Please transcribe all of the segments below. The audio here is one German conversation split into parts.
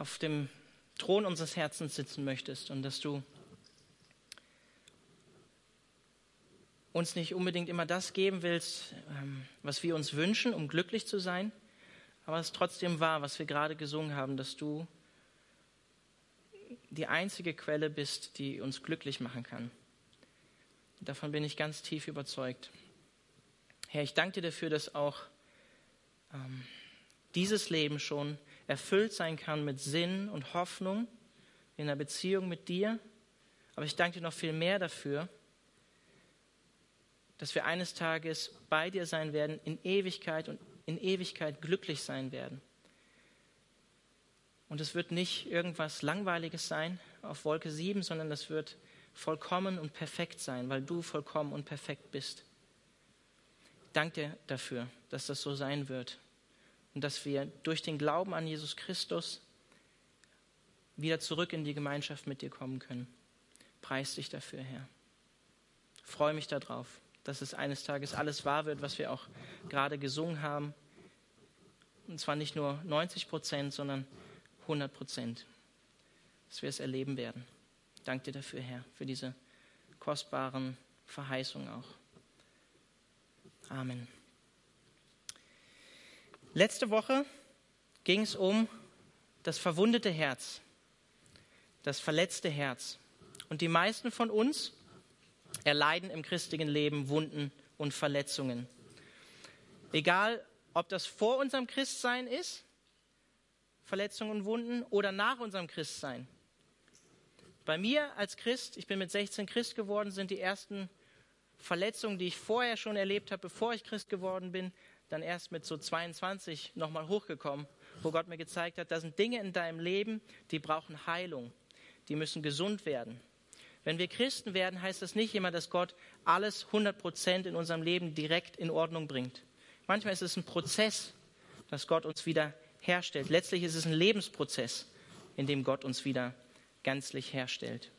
auf dem Thron unseres Herzens sitzen möchtest und dass du uns nicht unbedingt immer das geben willst, ähm, was wir uns wünschen, um glücklich zu sein, aber es trotzdem wahr, was wir gerade gesungen haben, dass du die einzige Quelle bist, die uns glücklich machen kann. Davon bin ich ganz tief überzeugt. Herr, ich danke dir dafür, dass auch ähm, dieses Leben schon erfüllt sein kann mit Sinn und Hoffnung in der Beziehung mit dir. Aber ich danke dir noch viel mehr dafür, dass wir eines Tages bei dir sein werden, in Ewigkeit und in Ewigkeit glücklich sein werden. Und es wird nicht irgendwas Langweiliges sein auf Wolke 7, sondern es wird vollkommen und perfekt sein, weil du vollkommen und perfekt bist. Ich danke dir dafür, dass das so sein wird und dass wir durch den Glauben an Jesus Christus wieder zurück in die Gemeinschaft mit dir kommen können. Preis dich dafür, Herr. Freue mich darauf dass es eines Tages alles wahr wird, was wir auch gerade gesungen haben. Und zwar nicht nur 90 Prozent, sondern 100 Prozent. Dass wir es erleben werden. Danke dir dafür, Herr, für diese kostbaren Verheißungen auch. Amen. Letzte Woche ging es um das verwundete Herz, das verletzte Herz. Und die meisten von uns erleiden im christlichen Leben Wunden und Verletzungen. Egal, ob das vor unserem Christsein ist, Verletzungen und Wunden, oder nach unserem Christsein. Bei mir als Christ, ich bin mit 16 Christ geworden, sind die ersten Verletzungen, die ich vorher schon erlebt habe, bevor ich Christ geworden bin, dann erst mit so 22 nochmal hochgekommen, wo Gott mir gezeigt hat, da sind Dinge in deinem Leben, die brauchen Heilung, die müssen gesund werden. Wenn wir Christen werden, heißt das nicht immer, dass Gott alles 100 Prozent in unserem Leben direkt in Ordnung bringt. Manchmal ist es ein Prozess, dass Gott uns wieder herstellt. Letztlich ist es ein Lebensprozess, in dem Gott uns wieder gänzlich herstellt.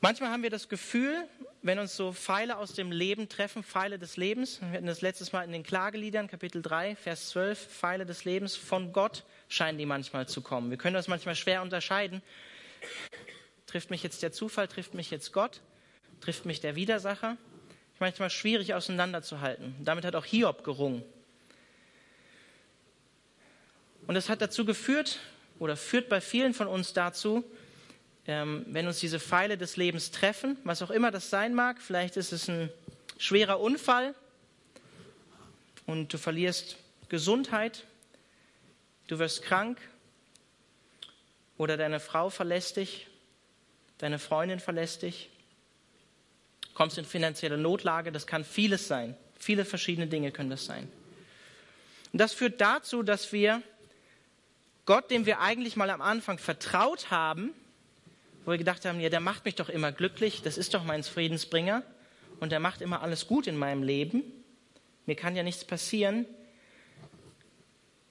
Manchmal haben wir das Gefühl, wenn uns so Pfeile aus dem Leben treffen, Pfeile des Lebens, wir hatten das letztes Mal in den Klageliedern, Kapitel 3, Vers 12, Pfeile des Lebens, von Gott scheinen die manchmal zu kommen. Wir können das manchmal schwer unterscheiden, Trifft mich jetzt der Zufall, trifft mich jetzt Gott, trifft mich der Widersacher? Manchmal schwierig auseinanderzuhalten. Damit hat auch Hiob gerungen. Und das hat dazu geführt oder führt bei vielen von uns dazu, ähm, wenn uns diese Pfeile des Lebens treffen, was auch immer das sein mag, vielleicht ist es ein schwerer Unfall und du verlierst Gesundheit, du wirst krank oder deine Frau verlässt dich, deine Freundin verlässt dich, kommst in finanzielle Notlage, das kann vieles sein. Viele verschiedene Dinge können das sein. Und das führt dazu, dass wir Gott, dem wir eigentlich mal am Anfang vertraut haben, wo wir gedacht haben, ja, der macht mich doch immer glücklich, das ist doch mein Friedensbringer und der macht immer alles gut in meinem Leben, mir kann ja nichts passieren,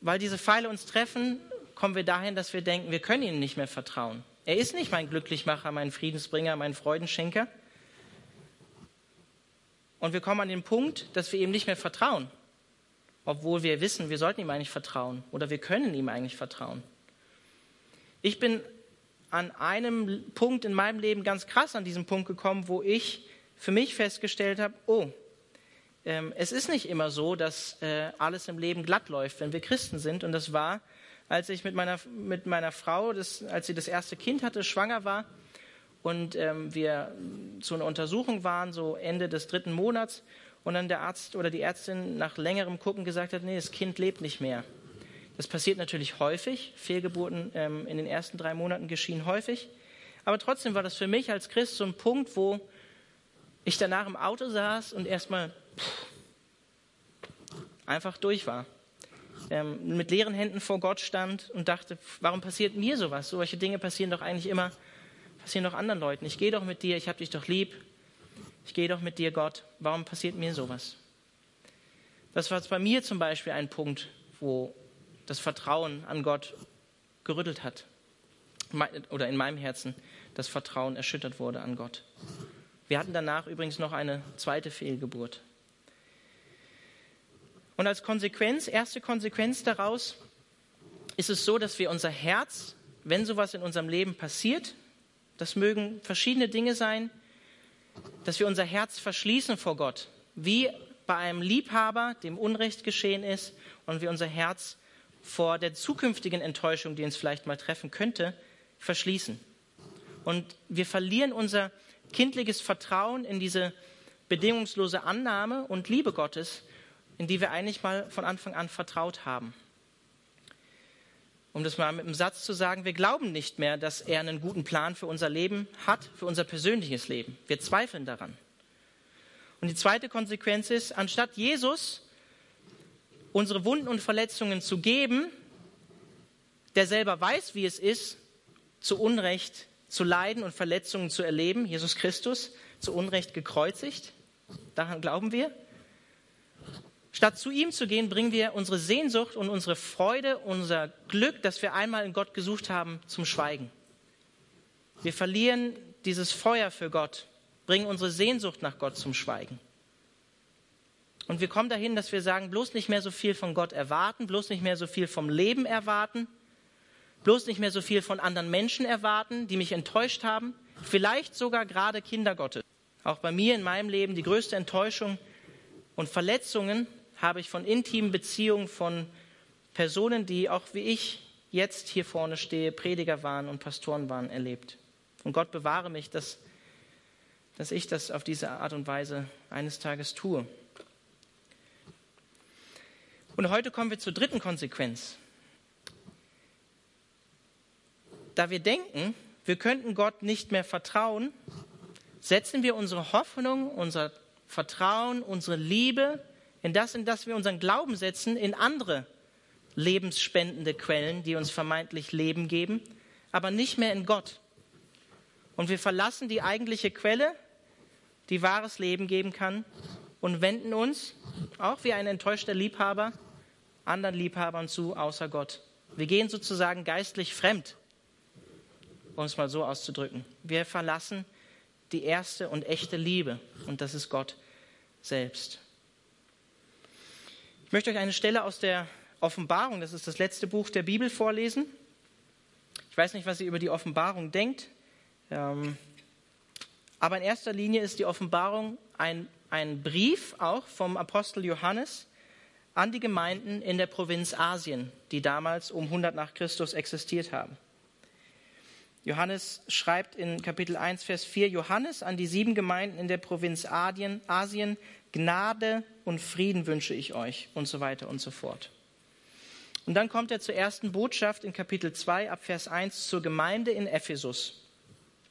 weil diese Pfeile uns treffen, kommen wir dahin, dass wir denken, wir können ihm nicht mehr vertrauen. Er ist nicht mein Glücklichmacher, mein Friedensbringer, mein Freudenschenker. Und wir kommen an den Punkt, dass wir ihm nicht mehr vertrauen, obwohl wir wissen, wir sollten ihm eigentlich vertrauen oder wir können ihm eigentlich vertrauen. Ich bin an einem Punkt in meinem Leben ganz krass an diesem Punkt gekommen, wo ich für mich festgestellt habe, oh, ähm, es ist nicht immer so, dass äh, alles im Leben glatt läuft, wenn wir Christen sind. Und das war als ich mit meiner, mit meiner Frau, das, als sie das erste Kind hatte, schwanger war und ähm, wir zu einer Untersuchung waren, so Ende des dritten Monats, und dann der Arzt oder die Ärztin nach längerem Gucken gesagt hat, nee, das Kind lebt nicht mehr. Das passiert natürlich häufig. Fehlgeburten ähm, in den ersten drei Monaten geschehen häufig. Aber trotzdem war das für mich als Christ so ein Punkt, wo ich danach im Auto saß und erstmal einfach durch war ähm, mit leeren Händen vor Gott stand und dachte, warum passiert mir sowas? Solche Dinge passieren doch eigentlich immer, passieren doch anderen Leuten. Ich gehe doch mit dir, ich habe dich doch lieb. Ich gehe doch mit dir, Gott. Warum passiert mir sowas? Das war bei mir zum Beispiel ein Punkt, wo das Vertrauen an Gott gerüttelt hat. Oder in meinem Herzen das Vertrauen erschüttert wurde an Gott. Wir hatten danach übrigens noch eine zweite Fehlgeburt. Und als Konsequenz, erste Konsequenz daraus, ist es so, dass wir unser Herz, wenn sowas in unserem Leben passiert, das mögen verschiedene Dinge sein, dass wir unser Herz verschließen vor Gott, wie bei einem Liebhaber, dem Unrecht geschehen ist, und wir unser Herz vor der zukünftigen Enttäuschung, die uns vielleicht mal treffen könnte, verschließen. Und wir verlieren unser kindliches Vertrauen in diese bedingungslose Annahme und Liebe Gottes, in die wir eigentlich mal von Anfang an vertraut haben. Um das mal mit einem Satz zu sagen, wir glauben nicht mehr, dass er einen guten Plan für unser Leben hat, für unser persönliches Leben. Wir zweifeln daran. Und die zweite Konsequenz ist, anstatt Jesus unsere Wunden und Verletzungen zu geben, der selber weiß, wie es ist, zu Unrecht zu leiden und Verletzungen zu erleben, Jesus Christus, zu Unrecht gekreuzigt, daran glauben wir. Statt zu ihm zu gehen, bringen wir unsere Sehnsucht und unsere Freude, unser Glück, das wir einmal in Gott gesucht haben, zum Schweigen. Wir verlieren dieses Feuer für Gott, bringen unsere Sehnsucht nach Gott zum Schweigen. Und wir kommen dahin, dass wir sagen, bloß nicht mehr so viel von Gott erwarten, bloß nicht mehr so viel vom Leben erwarten, bloß nicht mehr so viel von anderen Menschen erwarten, die mich enttäuscht haben, vielleicht sogar gerade Kinder Gottes. Auch bei mir in meinem Leben die größte Enttäuschung und Verletzungen habe ich von intimen Beziehungen von Personen, die auch wie ich jetzt hier vorne stehe, Prediger waren und Pastoren waren, erlebt. Und Gott bewahre mich, dass, dass ich das auf diese Art und Weise eines Tages tue. Und heute kommen wir zur dritten Konsequenz. Da wir denken, wir könnten Gott nicht mehr vertrauen, setzen wir unsere Hoffnung, unser Vertrauen, unsere Liebe in das, in das wir unseren Glauben setzen, in andere lebensspendende Quellen, die uns vermeintlich Leben geben, aber nicht mehr in Gott. Und wir verlassen die eigentliche Quelle, die wahres Leben geben kann, und wenden uns, auch wie ein enttäuschter Liebhaber, anderen Liebhabern zu, außer Gott. Wir gehen sozusagen geistlich fremd, um es mal so auszudrücken. Wir verlassen die erste und echte Liebe, und das ist Gott selbst. Ich möchte euch eine Stelle aus der Offenbarung, das ist das letzte Buch der Bibel, vorlesen. Ich weiß nicht, was ihr über die Offenbarung denkt, ähm, aber in erster Linie ist die Offenbarung ein, ein Brief auch vom Apostel Johannes an die Gemeinden in der Provinz Asien, die damals um 100 nach Christus existiert haben. Johannes schreibt in Kapitel 1, Vers 4, Johannes an die sieben Gemeinden in der Provinz Asien, Gnade und Frieden wünsche ich euch und so weiter und so fort. Und dann kommt er zur ersten Botschaft in Kapitel 2 ab Vers 1 zur Gemeinde in Ephesus.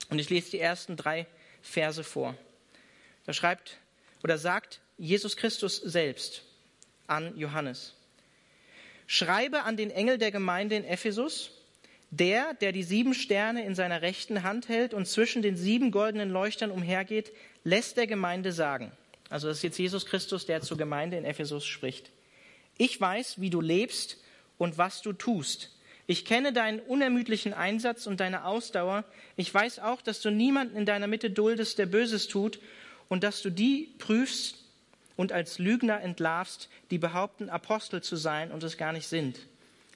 Und ich lese die ersten drei Verse vor. Da schreibt oder sagt Jesus Christus selbst, an Johannes. Schreibe an den Engel der Gemeinde in Ephesus, der, der die sieben Sterne in seiner rechten Hand hält und zwischen den sieben goldenen Leuchtern umhergeht, lässt der Gemeinde sagen. Also das ist jetzt Jesus Christus, der zur Gemeinde in Ephesus spricht. Ich weiß, wie du lebst und was du tust. Ich kenne deinen unermüdlichen Einsatz und deine Ausdauer. Ich weiß auch, dass du niemanden in deiner Mitte duldest, der Böses tut, und dass du die prüfst, und als Lügner entlarvst, die behaupten, Apostel zu sein und es gar nicht sind.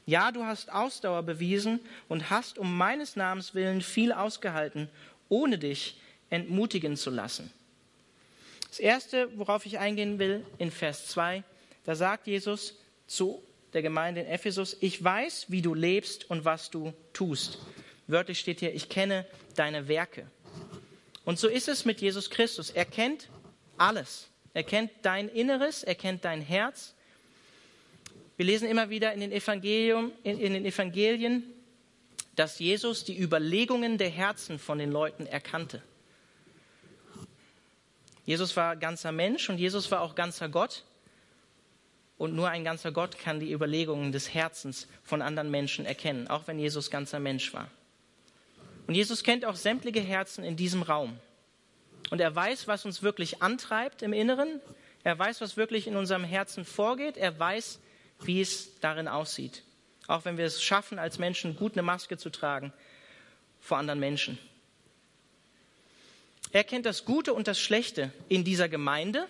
Ja, du hast Ausdauer bewiesen und hast um meines Namens willen viel ausgehalten, ohne dich entmutigen zu lassen. Das Erste, worauf ich eingehen will, in Vers 2, da sagt Jesus zu der Gemeinde in Ephesus, ich weiß, wie du lebst und was du tust. Wörtlich steht hier, ich kenne deine Werke. Und so ist es mit Jesus Christus. Er kennt alles. Er kennt dein Inneres, er kennt dein Herz. Wir lesen immer wieder in den, Evangelium, in, in den Evangelien, dass Jesus die Überlegungen der Herzen von den Leuten erkannte. Jesus war ganzer Mensch und Jesus war auch ganzer Gott. Und nur ein ganzer Gott kann die Überlegungen des Herzens von anderen Menschen erkennen, auch wenn Jesus ganzer Mensch war. Und Jesus kennt auch sämtliche Herzen in diesem Raum. Und er weiß, was uns wirklich antreibt im Inneren. Er weiß, was wirklich in unserem Herzen vorgeht. Er weiß, wie es darin aussieht. Auch wenn wir es schaffen, als Menschen gut eine Maske zu tragen vor anderen Menschen. Er kennt das Gute und das Schlechte in dieser Gemeinde.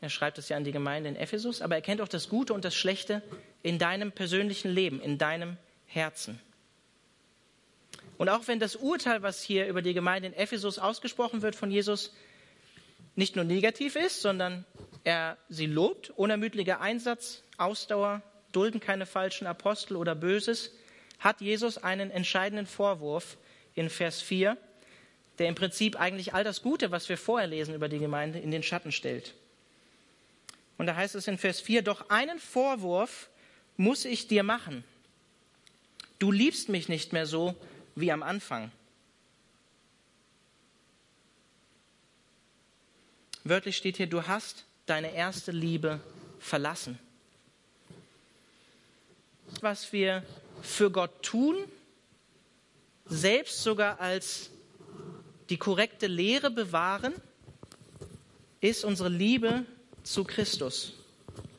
Er schreibt es ja an die Gemeinde in Ephesus, aber er kennt auch das Gute und das Schlechte in deinem persönlichen Leben, in deinem Herzen. Und auch wenn das Urteil, was hier über die Gemeinde in Ephesus ausgesprochen wird von Jesus, nicht nur negativ ist, sondern er sie lobt, unermüdlicher Einsatz, Ausdauer, dulden keine falschen Apostel oder Böses, hat Jesus einen entscheidenden Vorwurf in Vers 4, der im Prinzip eigentlich all das Gute, was wir vorher lesen über die Gemeinde, in den Schatten stellt. Und da heißt es in Vers 4, doch einen Vorwurf muss ich dir machen. Du liebst mich nicht mehr so wie am Anfang. Wörtlich steht hier, du hast deine erste Liebe verlassen. Was wir für Gott tun, selbst sogar als die korrekte Lehre bewahren, ist unsere Liebe zu Christus.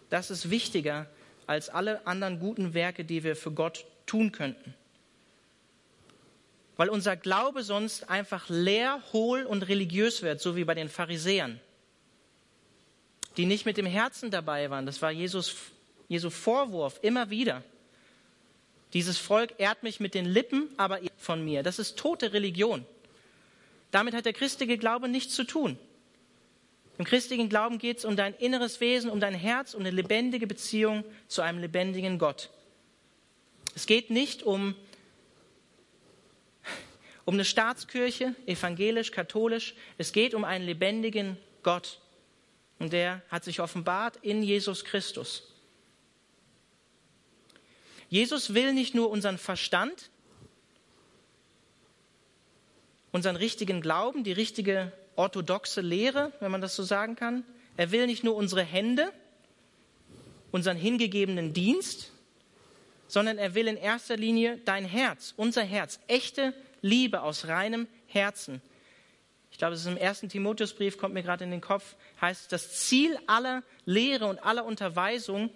Das ist wichtiger als alle anderen guten Werke, die wir für Gott tun könnten. Weil unser Glaube sonst einfach leer, hohl und religiös wird, so wie bei den Pharisäern, die nicht mit dem Herzen dabei waren. Das war Jesus, Jesu Vorwurf immer wieder. Dieses Volk ehrt mich mit den Lippen, aber von mir. Das ist tote Religion. Damit hat der christliche Glaube nichts zu tun. Im christlichen Glauben geht es um dein inneres Wesen, um dein Herz, um eine lebendige Beziehung zu einem lebendigen Gott. Es geht nicht um, um eine Staatskirche, evangelisch, katholisch. Es geht um einen lebendigen Gott. Und der hat sich offenbart in Jesus Christus. Jesus will nicht nur unseren Verstand, unseren richtigen Glauben, die richtige orthodoxe Lehre, wenn man das so sagen kann. Er will nicht nur unsere Hände, unseren hingegebenen Dienst, sondern er will in erster Linie dein Herz, unser Herz, echte Liebe aus reinem Herzen. Ich glaube, es ist im ersten Timotheusbrief, kommt mir gerade in den Kopf, heißt, das Ziel aller Lehre und aller Unterweisung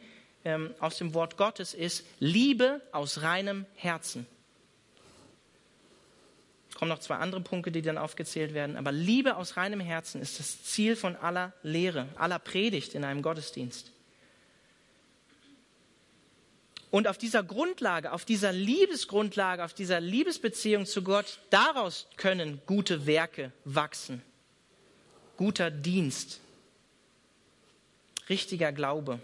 ähm, aus dem Wort Gottes ist Liebe aus reinem Herzen kommen noch zwei andere Punkte, die dann aufgezählt werden. Aber Liebe aus reinem Herzen ist das Ziel von aller Lehre, aller Predigt in einem Gottesdienst. Und auf dieser Grundlage, auf dieser Liebesgrundlage, auf dieser Liebesbeziehung zu Gott, daraus können gute Werke wachsen. Guter Dienst. Richtiger Glaube.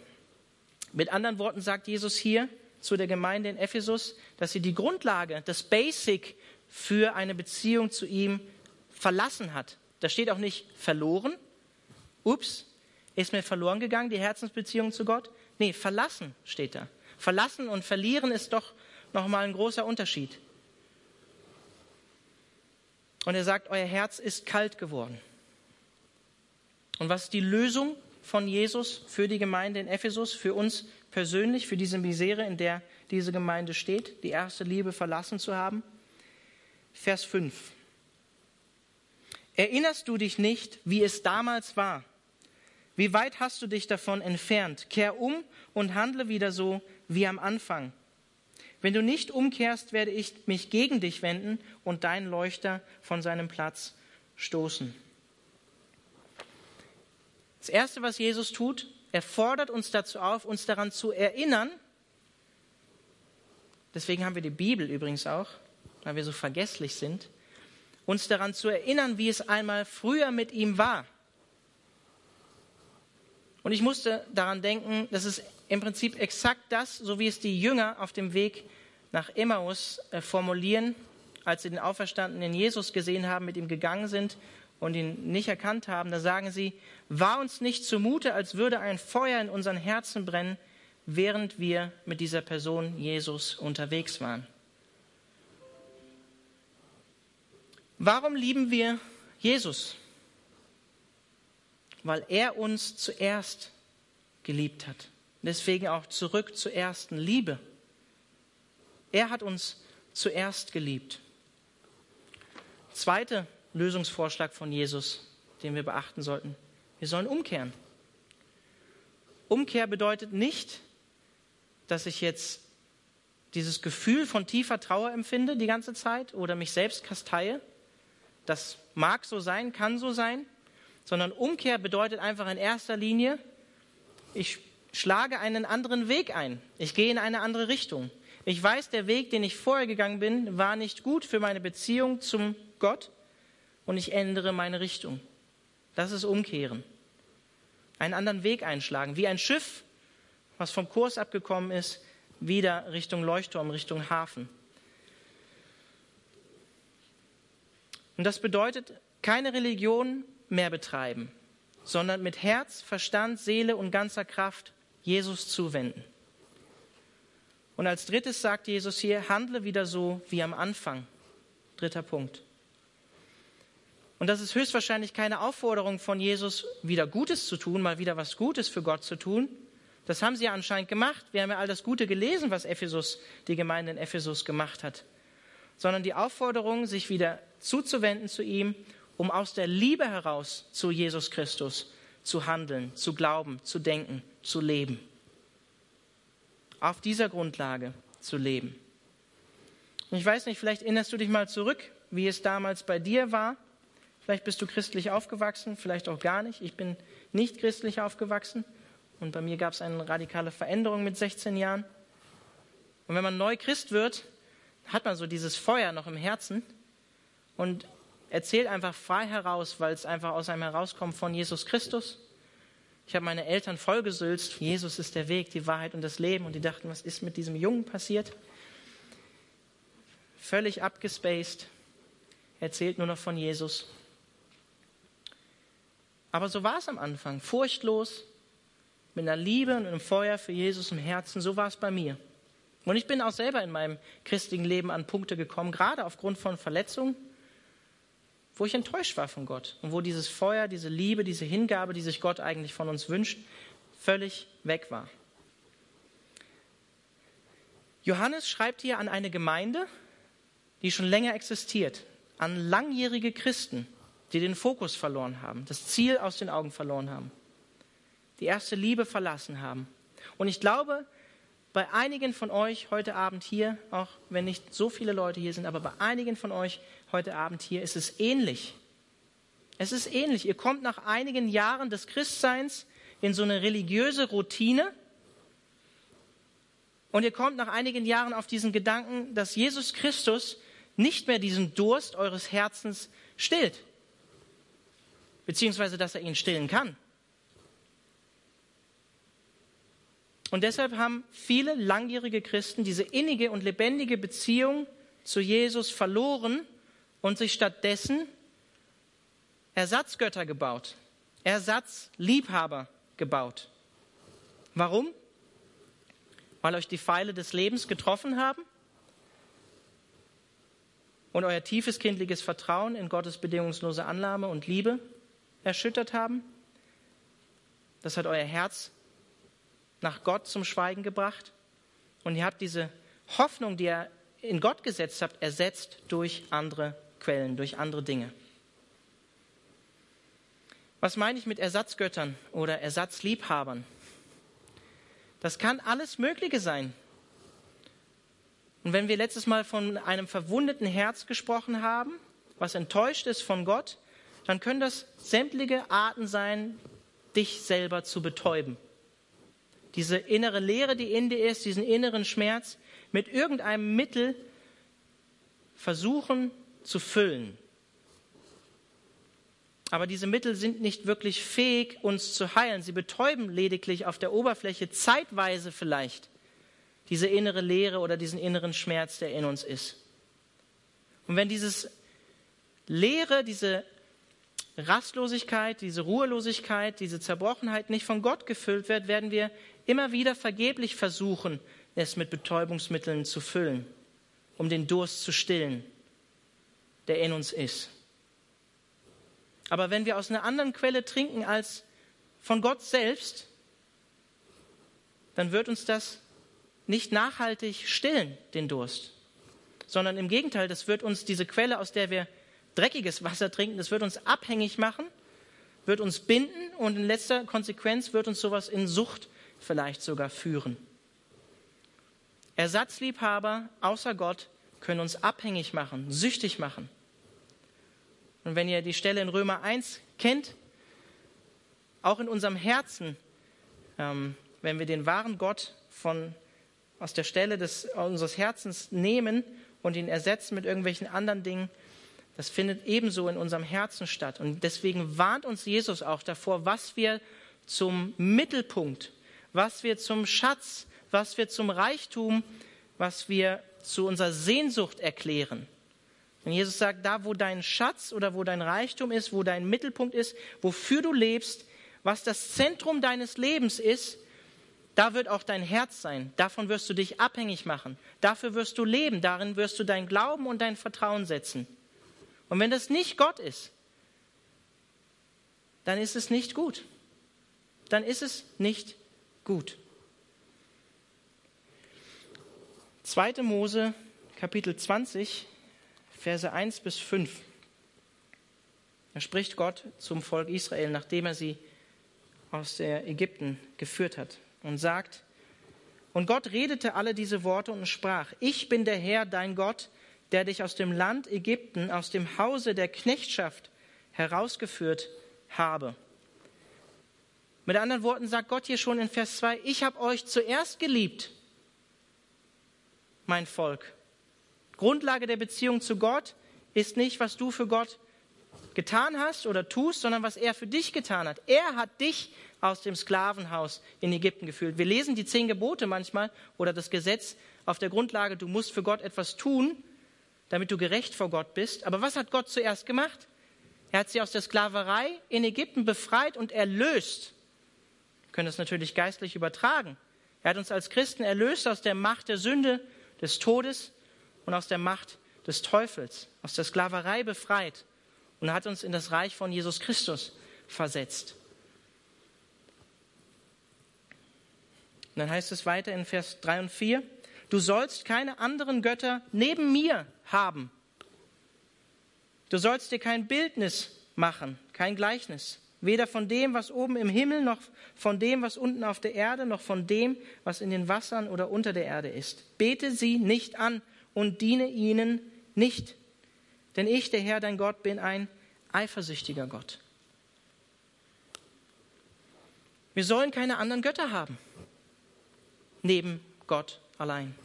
Mit anderen Worten sagt Jesus hier zu der Gemeinde in Ephesus, dass sie die Grundlage, das Basic für eine Beziehung zu ihm verlassen hat. Da steht auch nicht verloren. Ups, ist mir verloren gegangen, die Herzensbeziehung zu Gott? Nee, verlassen steht da. Verlassen und verlieren ist doch nochmal ein großer Unterschied. Und er sagt, euer Herz ist kalt geworden. Und was ist die Lösung von Jesus für die Gemeinde in Ephesus, für uns persönlich, für diese Misere, in der diese Gemeinde steht, die erste Liebe verlassen zu haben? Vers 5. Erinnerst du dich nicht, wie es damals war? Wie weit hast du dich davon entfernt? Kehr um und handle wieder so wie am Anfang. Wenn du nicht umkehrst, werde ich mich gegen dich wenden und deinen Leuchter von seinem Platz stoßen. Das Erste, was Jesus tut, er fordert uns dazu auf, uns daran zu erinnern, deswegen haben wir die Bibel übrigens auch, weil wir so vergesslich sind, uns daran zu erinnern, wie es einmal früher mit ihm war. Und ich musste daran denken, das ist im Prinzip exakt das, so wie es die Jünger auf dem Weg nach Emmaus äh, formulieren, als sie den auferstandenen Jesus gesehen haben, mit ihm gegangen sind und ihn nicht erkannt haben. Da sagen sie, war uns nicht zumute, als würde ein Feuer in unseren Herzen brennen, während wir mit dieser Person Jesus unterwegs waren. Warum lieben wir Jesus? Weil er uns zuerst geliebt hat. Deswegen auch zurück zur ersten Liebe. Er hat uns zuerst geliebt. Zweiter Lösungsvorschlag von Jesus, den wir beachten sollten. Wir sollen umkehren. Umkehr bedeutet nicht, dass ich jetzt dieses Gefühl von tiefer Trauer empfinde die ganze Zeit oder mich selbst kasteie, das mag so sein, kann so sein, sondern Umkehr bedeutet einfach in erster Linie, ich schlage einen anderen Weg ein. Ich gehe in eine andere Richtung. Ich weiß, der Weg, den ich vorher gegangen bin, war nicht gut für meine Beziehung zum Gott und ich ändere meine Richtung. Das ist Umkehren. Einen anderen Weg einschlagen, wie ein Schiff, was vom Kurs abgekommen ist, wieder Richtung Leuchtturm, Richtung Hafen. Und das bedeutet, keine Religion mehr betreiben, sondern mit Herz, Verstand, Seele und ganzer Kraft Jesus zuwenden. Und als drittes sagt Jesus hier, handle wieder so wie am Anfang. Dritter Punkt. Und das ist höchstwahrscheinlich keine Aufforderung von Jesus, wieder Gutes zu tun, mal wieder was Gutes für Gott zu tun. Das haben sie ja anscheinend gemacht. Wir haben ja all das Gute gelesen, was Ephesus, die Gemeinde in Ephesus gemacht hat. Sondern die Aufforderung, sich wieder zuzuwenden zu ihm, um aus der Liebe heraus zu Jesus Christus zu handeln, zu glauben, zu denken, zu leben auf dieser Grundlage zu leben. ich weiß nicht, vielleicht erinnerst du dich mal zurück, wie es damals bei dir war. Vielleicht bist du christlich aufgewachsen, vielleicht auch gar nicht. Ich bin nicht christlich aufgewachsen und bei mir gab es eine radikale Veränderung mit 16 Jahren. Und wenn man neu Christ wird, hat man so dieses Feuer noch im Herzen und erzählt einfach frei heraus, weil es einfach aus einem herauskommt von Jesus Christus ich habe meine Eltern vollgesülzt. Jesus ist der Weg, die Wahrheit und das Leben. Und die dachten, was ist mit diesem Jungen passiert? Völlig abgespaced. Erzählt nur noch von Jesus. Aber so war es am Anfang. Furchtlos, mit einer Liebe und einem Feuer für Jesus im Herzen. So war es bei mir. Und ich bin auch selber in meinem christlichen Leben an Punkte gekommen, gerade aufgrund von Verletzungen, wo ich enttäuscht war von Gott und wo dieses Feuer, diese Liebe, diese Hingabe, die sich Gott eigentlich von uns wünscht, völlig weg war. Johannes schreibt hier an eine Gemeinde, die schon länger existiert, an langjährige Christen, die den Fokus verloren haben, das Ziel aus den Augen verloren haben, die erste Liebe verlassen haben. Und ich glaube, bei einigen von euch heute Abend hier, auch wenn nicht so viele Leute hier sind, aber bei einigen von euch heute Abend hier ist es ähnlich. Es ist ähnlich. Ihr kommt nach einigen Jahren des Christseins in so eine religiöse Routine und ihr kommt nach einigen Jahren auf diesen Gedanken, dass Jesus Christus nicht mehr diesen Durst eures Herzens stillt, beziehungsweise dass er ihn stillen kann. Und deshalb haben viele langjährige Christen diese innige und lebendige Beziehung zu Jesus verloren und sich stattdessen Ersatzgötter gebaut, Ersatzliebhaber gebaut. Warum? Weil euch die Pfeile des Lebens getroffen haben und euer tiefes kindliches Vertrauen in Gottes bedingungslose Annahme und Liebe erschüttert haben. Das hat euer Herz nach Gott zum Schweigen gebracht. Und ihr habt diese Hoffnung, die ihr in Gott gesetzt habt, ersetzt durch andere Quellen, durch andere Dinge. Was meine ich mit Ersatzgöttern oder Ersatzliebhabern? Das kann alles Mögliche sein. Und wenn wir letztes Mal von einem verwundeten Herz gesprochen haben, was enttäuscht ist von Gott, dann können das sämtliche Arten sein, dich selber zu betäuben diese innere Leere, die in dir ist, diesen inneren Schmerz mit irgendeinem Mittel versuchen zu füllen. Aber diese Mittel sind nicht wirklich fähig, uns zu heilen. Sie betäuben lediglich auf der Oberfläche zeitweise vielleicht diese innere Leere oder diesen inneren Schmerz, der in uns ist. Und wenn dieses Leere, diese Rastlosigkeit, diese Ruhelosigkeit, diese Zerbrochenheit nicht von Gott gefüllt wird, werden wir immer wieder vergeblich versuchen, es mit Betäubungsmitteln zu füllen, um den Durst zu stillen, der in uns ist. Aber wenn wir aus einer anderen Quelle trinken als von Gott selbst, dann wird uns das nicht nachhaltig stillen, den Durst, sondern im Gegenteil, das wird uns diese Quelle, aus der wir dreckiges Wasser trinken, das wird uns abhängig machen, wird uns binden und in letzter Konsequenz wird uns sowas in Sucht vielleicht sogar führen. Ersatzliebhaber außer Gott können uns abhängig machen, süchtig machen. Und wenn ihr die Stelle in Römer 1 kennt, auch in unserem Herzen, ähm, wenn wir den wahren Gott von aus der Stelle des, unseres Herzens nehmen und ihn ersetzen mit irgendwelchen anderen Dingen, das findet ebenso in unserem Herzen statt. Und deswegen warnt uns Jesus auch davor, was wir zum Mittelpunkt, was wir zum Schatz, was wir zum Reichtum, was wir zu unserer Sehnsucht erklären. Wenn Jesus sagt, da wo dein Schatz oder wo dein Reichtum ist, wo dein Mittelpunkt ist, wofür du lebst, was das Zentrum deines Lebens ist, da wird auch dein Herz sein. Davon wirst du dich abhängig machen. Dafür wirst du leben. Darin wirst du dein Glauben und dein Vertrauen setzen. Und wenn das nicht Gott ist, dann ist es nicht gut. Dann ist es nicht gut. 2. Mose, Kapitel 20, Verse 1 bis 5. Da spricht Gott zum Volk Israel, nachdem er sie aus der Ägypten geführt hat und sagt, und Gott redete alle diese Worte und sprach, ich bin der Herr, dein Gott, der dich aus dem Land Ägypten, aus dem Hause der Knechtschaft herausgeführt habe. Mit anderen Worten sagt Gott hier schon in Vers 2, ich habe euch zuerst geliebt mein Volk. Grundlage der Beziehung zu Gott ist nicht, was du für Gott getan hast oder tust, sondern was er für dich getan hat. Er hat dich aus dem Sklavenhaus in Ägypten geführt. Wir lesen die zehn Gebote manchmal oder das Gesetz auf der Grundlage, du musst für Gott etwas tun, damit du gerecht vor Gott bist. Aber was hat Gott zuerst gemacht? Er hat sie aus der Sklaverei in Ägypten befreit und erlöst. Wir können das natürlich geistlich übertragen. Er hat uns als Christen erlöst aus der Macht der Sünde, des Todes und aus der Macht des Teufels, aus der Sklaverei befreit und hat uns in das Reich von Jesus Christus versetzt. Und dann heißt es weiter in Vers 3 und 4, du sollst keine anderen Götter neben mir haben. Du sollst dir kein Bildnis machen, kein Gleichnis, weder von dem, was oben im Himmel, noch von dem, was unten auf der Erde, noch von dem, was in den Wassern oder unter der Erde ist. Bete sie nicht an und diene ihnen nicht. Denn ich, der Herr, dein Gott, bin ein eifersüchtiger Gott. Wir sollen keine anderen Götter haben, neben Gott allein.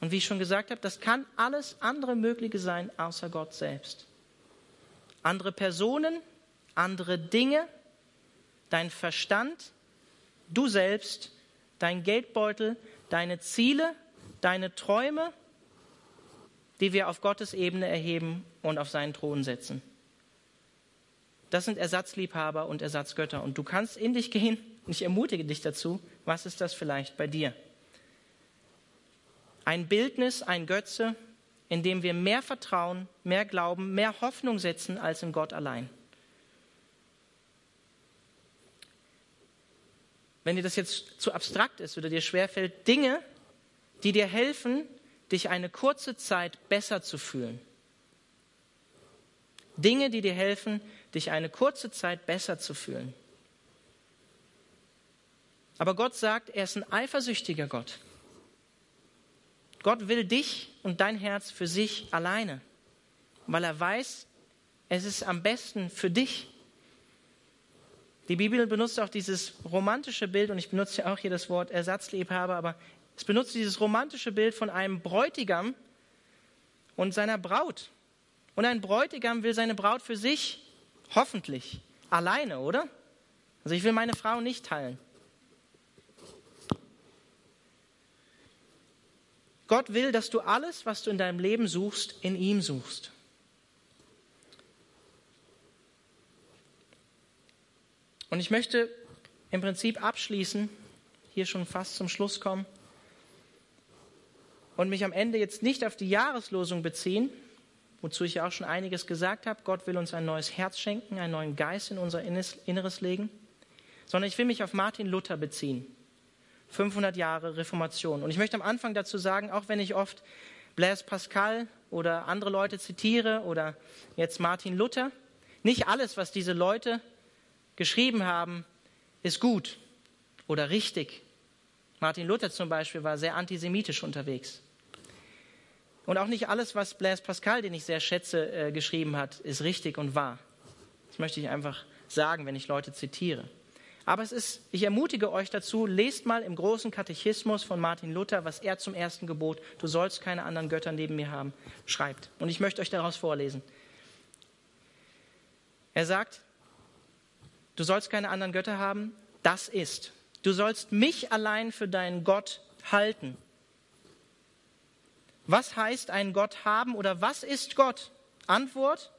Und wie ich schon gesagt habe, das kann alles andere Mögliche sein, außer Gott selbst. Andere Personen, andere Dinge, dein Verstand, du selbst, dein Geldbeutel, deine Ziele, deine Träume, die wir auf Gottes Ebene erheben und auf seinen Thron setzen. Das sind Ersatzliebhaber und Ersatzgötter. Und du kannst in dich gehen und ich ermutige dich dazu. Was ist das vielleicht bei dir? Ein Bildnis, ein Götze, in dem wir mehr Vertrauen, mehr Glauben, mehr Hoffnung setzen als in Gott allein. wenn dir das jetzt zu abstrakt ist oder dir schwerfällt, Dinge, die dir helfen, dich eine kurze Zeit besser zu fühlen. Dinge, die dir helfen, dich eine kurze Zeit besser zu fühlen. Aber Gott sagt, er ist ein eifersüchtiger Gott. Gott will dich und dein Herz für sich alleine, weil er weiß, es ist am besten für dich. Die Bibel benutzt auch dieses romantische Bild, und ich benutze ja auch hier das Wort Ersatzliebhaber, aber es benutzt dieses romantische Bild von einem Bräutigam und seiner Braut. Und ein Bräutigam will seine Braut für sich, hoffentlich, alleine, oder? Also ich will meine Frau nicht teilen. Gott will, dass du alles, was du in deinem Leben suchst, in ihm suchst. Und ich möchte im Prinzip abschließen, hier schon fast zum Schluss kommen und mich am Ende jetzt nicht auf die Jahreslosung beziehen, wozu ich ja auch schon einiges gesagt habe. Gott will uns ein neues Herz schenken, einen neuen Geist in unser Inneres legen, sondern ich will mich auf Martin Luther beziehen. 500 Jahre Reformation. Und ich möchte am Anfang dazu sagen, auch wenn ich oft Blaise Pascal oder andere Leute zitiere oder jetzt Martin Luther, nicht alles, was diese Leute geschrieben haben, ist gut oder richtig. Martin Luther zum Beispiel war sehr antisemitisch unterwegs. Und auch nicht alles, was Blaise Pascal, den ich sehr schätze, äh, geschrieben hat, ist richtig und wahr. Das möchte ich einfach sagen, wenn ich Leute zitiere. Aber es ist, ich ermutige euch dazu, lest mal im großen Katechismus von Martin Luther, was er zum ersten Gebot, du sollst keine anderen Götter neben mir haben, schreibt. Und ich möchte euch daraus vorlesen. Er sagt, du sollst keine anderen Götter haben, das ist, du sollst mich allein für deinen Gott halten. Was heißt einen Gott haben oder was ist Gott? Antwort,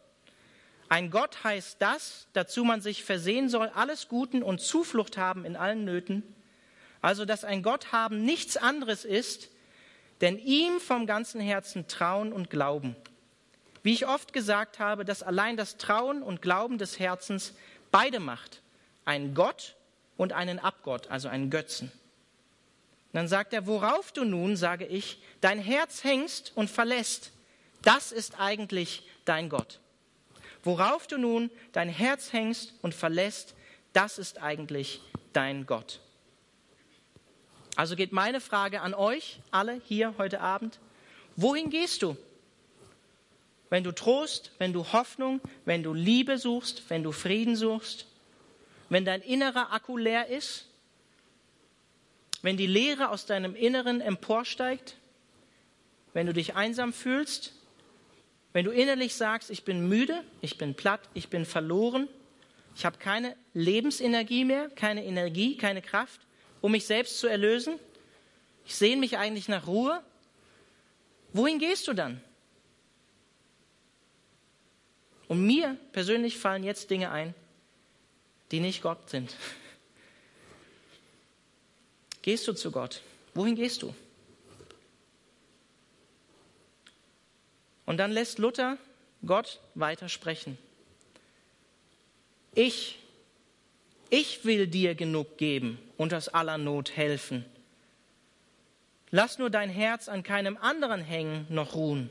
ein Gott heißt das, dazu man sich versehen soll, alles Guten und Zuflucht haben in allen Nöten. Also, dass ein Gott haben nichts anderes ist, denn ihm vom ganzen Herzen trauen und glauben. Wie ich oft gesagt habe, dass allein das Trauen und Glauben des Herzens beide macht. Einen Gott und einen Abgott, also einen Götzen. Und dann sagt er, worauf du nun, sage ich, dein Herz hängst und verlässt, das ist eigentlich dein Gott. Worauf du nun dein Herz hängst und verlässt, das ist eigentlich dein Gott. Also geht meine Frage an euch alle hier heute Abend. Wohin gehst du? Wenn du Trost, wenn du Hoffnung, wenn du Liebe suchst, wenn du Frieden suchst, wenn dein innerer Akku leer ist, wenn die Leere aus deinem Inneren emporsteigt, wenn du dich einsam fühlst, wenn du innerlich sagst, ich bin müde, ich bin platt, ich bin verloren, ich habe keine Lebensenergie mehr, keine Energie, keine Kraft, um mich selbst zu erlösen, ich sehne mich eigentlich nach Ruhe, wohin gehst du dann? Und mir persönlich fallen jetzt Dinge ein, die nicht Gott sind. Gehst du zu Gott? Wohin gehst du? Und dann lässt Luther Gott weiter sprechen. Ich, ich will dir genug geben und aus aller Not helfen. Lass nur dein Herz an keinem anderen hängen noch ruhen.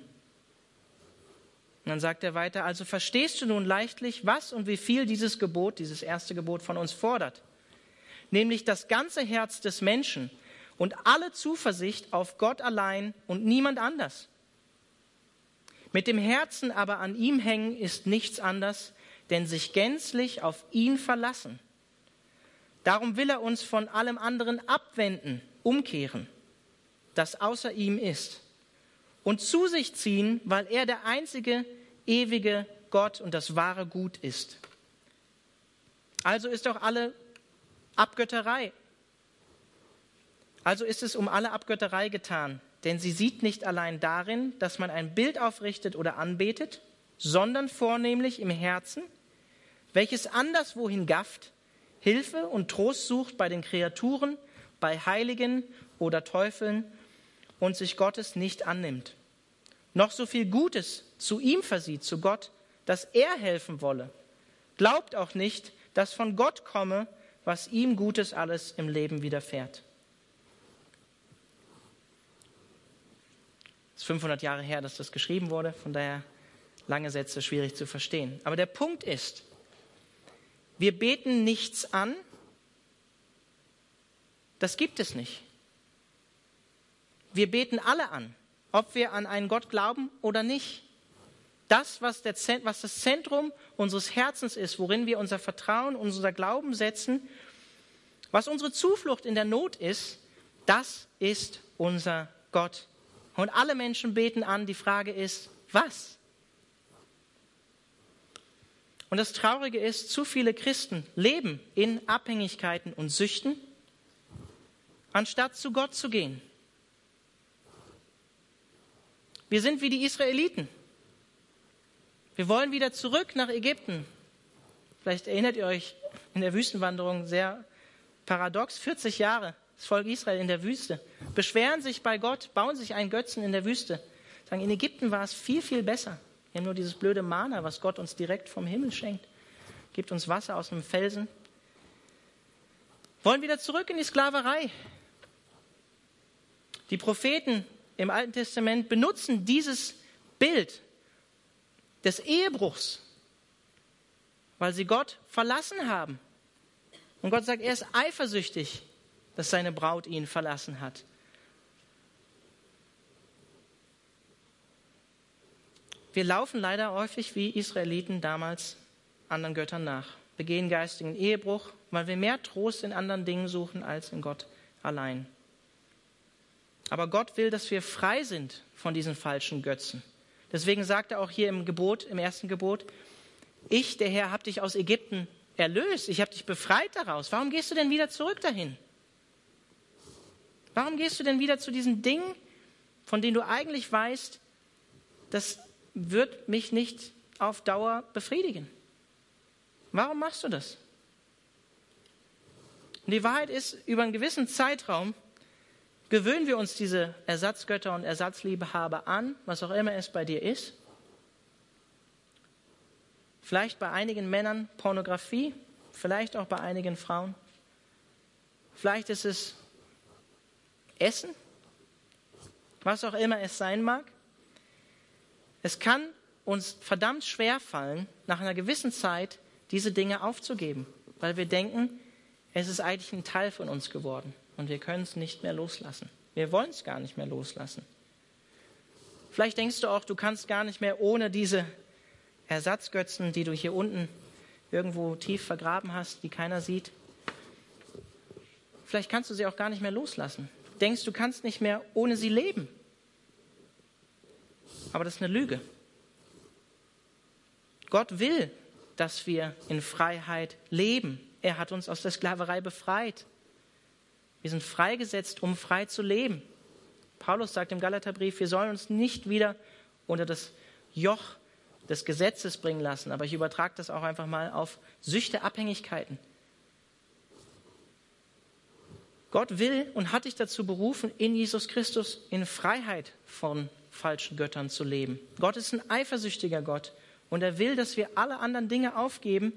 Und dann sagt er weiter, also verstehst du nun leichtlich, was und wie viel dieses Gebot, dieses erste Gebot von uns fordert. Nämlich das ganze Herz des Menschen und alle Zuversicht auf Gott allein und niemand anders. Mit dem Herzen aber an ihm hängen ist nichts anderes, denn sich gänzlich auf ihn verlassen. Darum will er uns von allem anderen abwenden, umkehren, das außer ihm ist, und zu sich ziehen, weil er der einzige ewige Gott und das wahre Gut ist. Also ist auch alle Abgötterei. Also ist es um alle Abgötterei getan, denn sie sieht nicht allein darin, dass man ein Bild aufrichtet oder anbetet, sondern vornehmlich im Herzen, welches anderswohin gafft, Hilfe und Trost sucht bei den Kreaturen, bei Heiligen oder Teufeln und sich Gottes nicht annimmt. Noch so viel Gutes zu ihm versieht, zu Gott, dass er helfen wolle. Glaubt auch nicht, dass von Gott komme, was ihm Gutes alles im Leben widerfährt. Es ist 500 Jahre her, dass das geschrieben wurde, von daher lange Sätze schwierig zu verstehen. Aber der Punkt ist, wir beten nichts an, das gibt es nicht. Wir beten alle an, ob wir an einen Gott glauben oder nicht. Das, was, der, was das Zentrum unseres Herzens ist, worin wir unser Vertrauen, unser Glauben setzen, was unsere Zuflucht in der Not ist, das ist unser Gott. Und alle Menschen beten an. Die Frage ist, was? Und das Traurige ist, zu viele Christen leben in Abhängigkeiten und Süchten, anstatt zu Gott zu gehen. Wir sind wie die Israeliten. Wir wollen wieder zurück nach Ägypten. Vielleicht erinnert ihr euch in der Wüstenwanderung sehr paradox, 40 Jahre das Volk Israel in der Wüste, beschweren sich bei Gott, bauen sich einen Götzen in der Wüste. Sagen, in Ägypten war es viel, viel besser. Wir haben nur dieses blöde Mana, was Gott uns direkt vom Himmel schenkt. Gibt uns Wasser aus dem Felsen. Wollen wieder zurück in die Sklaverei. Die Propheten im Alten Testament benutzen dieses Bild des Ehebruchs, weil sie Gott verlassen haben. Und Gott sagt, er ist eifersüchtig dass seine Braut ihn verlassen hat. Wir laufen leider häufig wie Israeliten damals anderen Göttern nach. begehen geistigen Ehebruch, weil wir mehr Trost in anderen Dingen suchen als in Gott allein. Aber Gott will, dass wir frei sind von diesen falschen Götzen. Deswegen sagt er auch hier im Gebot, im ersten Gebot, ich, der Herr, habe dich aus Ägypten erlöst, ich habe dich befreit daraus. Warum gehst du denn wieder zurück dahin? Warum gehst du denn wieder zu diesen Dingen, von denen du eigentlich weißt, das wird mich nicht auf Dauer befriedigen? Warum machst du das? Und die Wahrheit ist, über einen gewissen Zeitraum gewöhnen wir uns diese Ersatzgötter und Ersatzliebehaber an, was auch immer es bei dir ist. Vielleicht bei einigen Männern Pornografie, vielleicht auch bei einigen Frauen. Vielleicht ist es Essen, was auch immer es sein mag. Es kann uns verdammt schwer fallen, nach einer gewissen Zeit diese Dinge aufzugeben, weil wir denken, es ist eigentlich ein Teil von uns geworden und wir können es nicht mehr loslassen. Wir wollen es gar nicht mehr loslassen. Vielleicht denkst du auch, du kannst gar nicht mehr ohne diese Ersatzgötzen, die du hier unten irgendwo tief vergraben hast, die keiner sieht. Vielleicht kannst du sie auch gar nicht mehr loslassen. Du denkst, du kannst nicht mehr ohne sie leben. Aber das ist eine Lüge. Gott will, dass wir in Freiheit leben. Er hat uns aus der Sklaverei befreit. Wir sind freigesetzt, um frei zu leben. Paulus sagt im Galaterbrief, wir sollen uns nicht wieder unter das Joch des Gesetzes bringen lassen. Aber ich übertrage das auch einfach mal auf Süchte, Abhängigkeiten. Gott will und hat dich dazu berufen, in Jesus Christus in Freiheit von falschen Göttern zu leben. Gott ist ein eifersüchtiger Gott und er will, dass wir alle anderen Dinge aufgeben,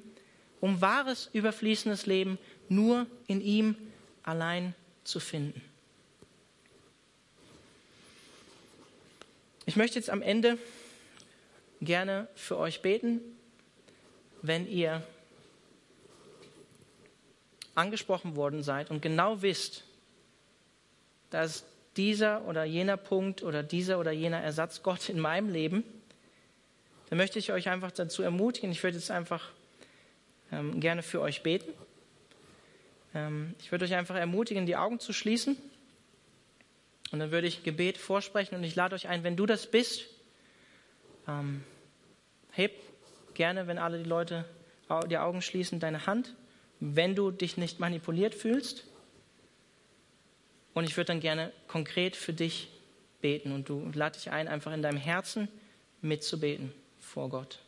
um wahres, überfließendes Leben nur in ihm allein zu finden. Ich möchte jetzt am Ende gerne für euch beten, wenn ihr angesprochen worden seid und genau wisst, dass dieser oder jener Punkt oder dieser oder jener Ersatz Gott in meinem Leben, dann möchte ich euch einfach dazu ermutigen. Ich würde jetzt einfach ähm, gerne für euch beten. Ähm, ich würde euch einfach ermutigen, die Augen zu schließen. Und dann würde ich Gebet vorsprechen und ich lade euch ein, wenn du das bist, ähm, heb gerne, wenn alle die Leute die Augen schließen, deine Hand, wenn du dich nicht manipuliert fühlst. Und ich würde dann gerne konkret für dich beten und du lade dich ein, einfach in deinem Herzen mitzubeten vor Gott.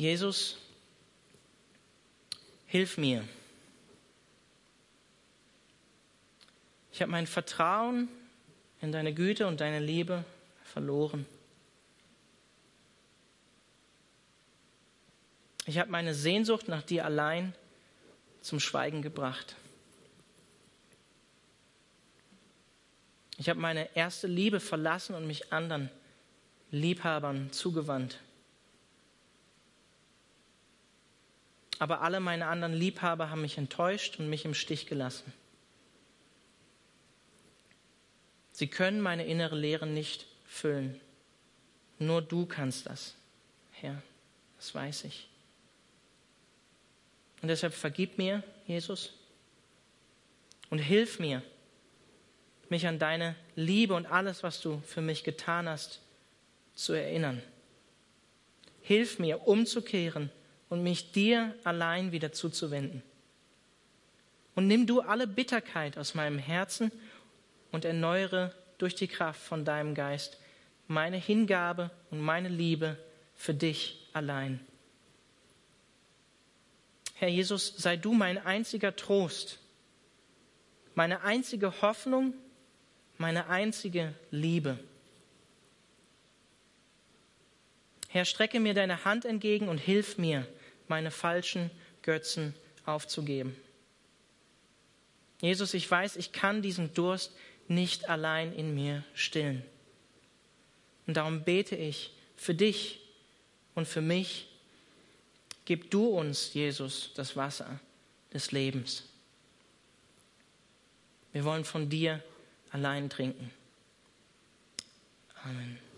Jesus, hilf mir. Ich habe mein Vertrauen in deine Güte und deine Liebe verloren. Ich habe meine Sehnsucht nach dir allein zum Schweigen gebracht. Ich habe meine erste Liebe verlassen und mich anderen Liebhabern zugewandt. Aber alle meine anderen Liebhaber haben mich enttäuscht und mich im Stich gelassen. Sie können meine innere Leere nicht füllen. Nur du kannst das, Herr, das weiß ich. Und deshalb vergib mir, Jesus, und hilf mir, mich an deine Liebe und alles, was du für mich getan hast, zu erinnern. Hilf mir, umzukehren und mich dir allein wieder zuzuwenden. Und nimm du alle Bitterkeit aus meinem Herzen und erneuere durch die Kraft von deinem Geist meine Hingabe und meine Liebe für dich allein. Herr Jesus, sei du mein einziger Trost, meine einzige Hoffnung, meine einzige Liebe. Herr, strecke mir deine Hand entgegen und hilf mir, meine falschen Götzen aufzugeben. Jesus, ich weiß, ich kann diesen Durst nicht allein in mir stillen. Und darum bete ich für dich und für mich, gib du uns, Jesus, das Wasser des Lebens. Wir wollen von dir allein trinken. Amen.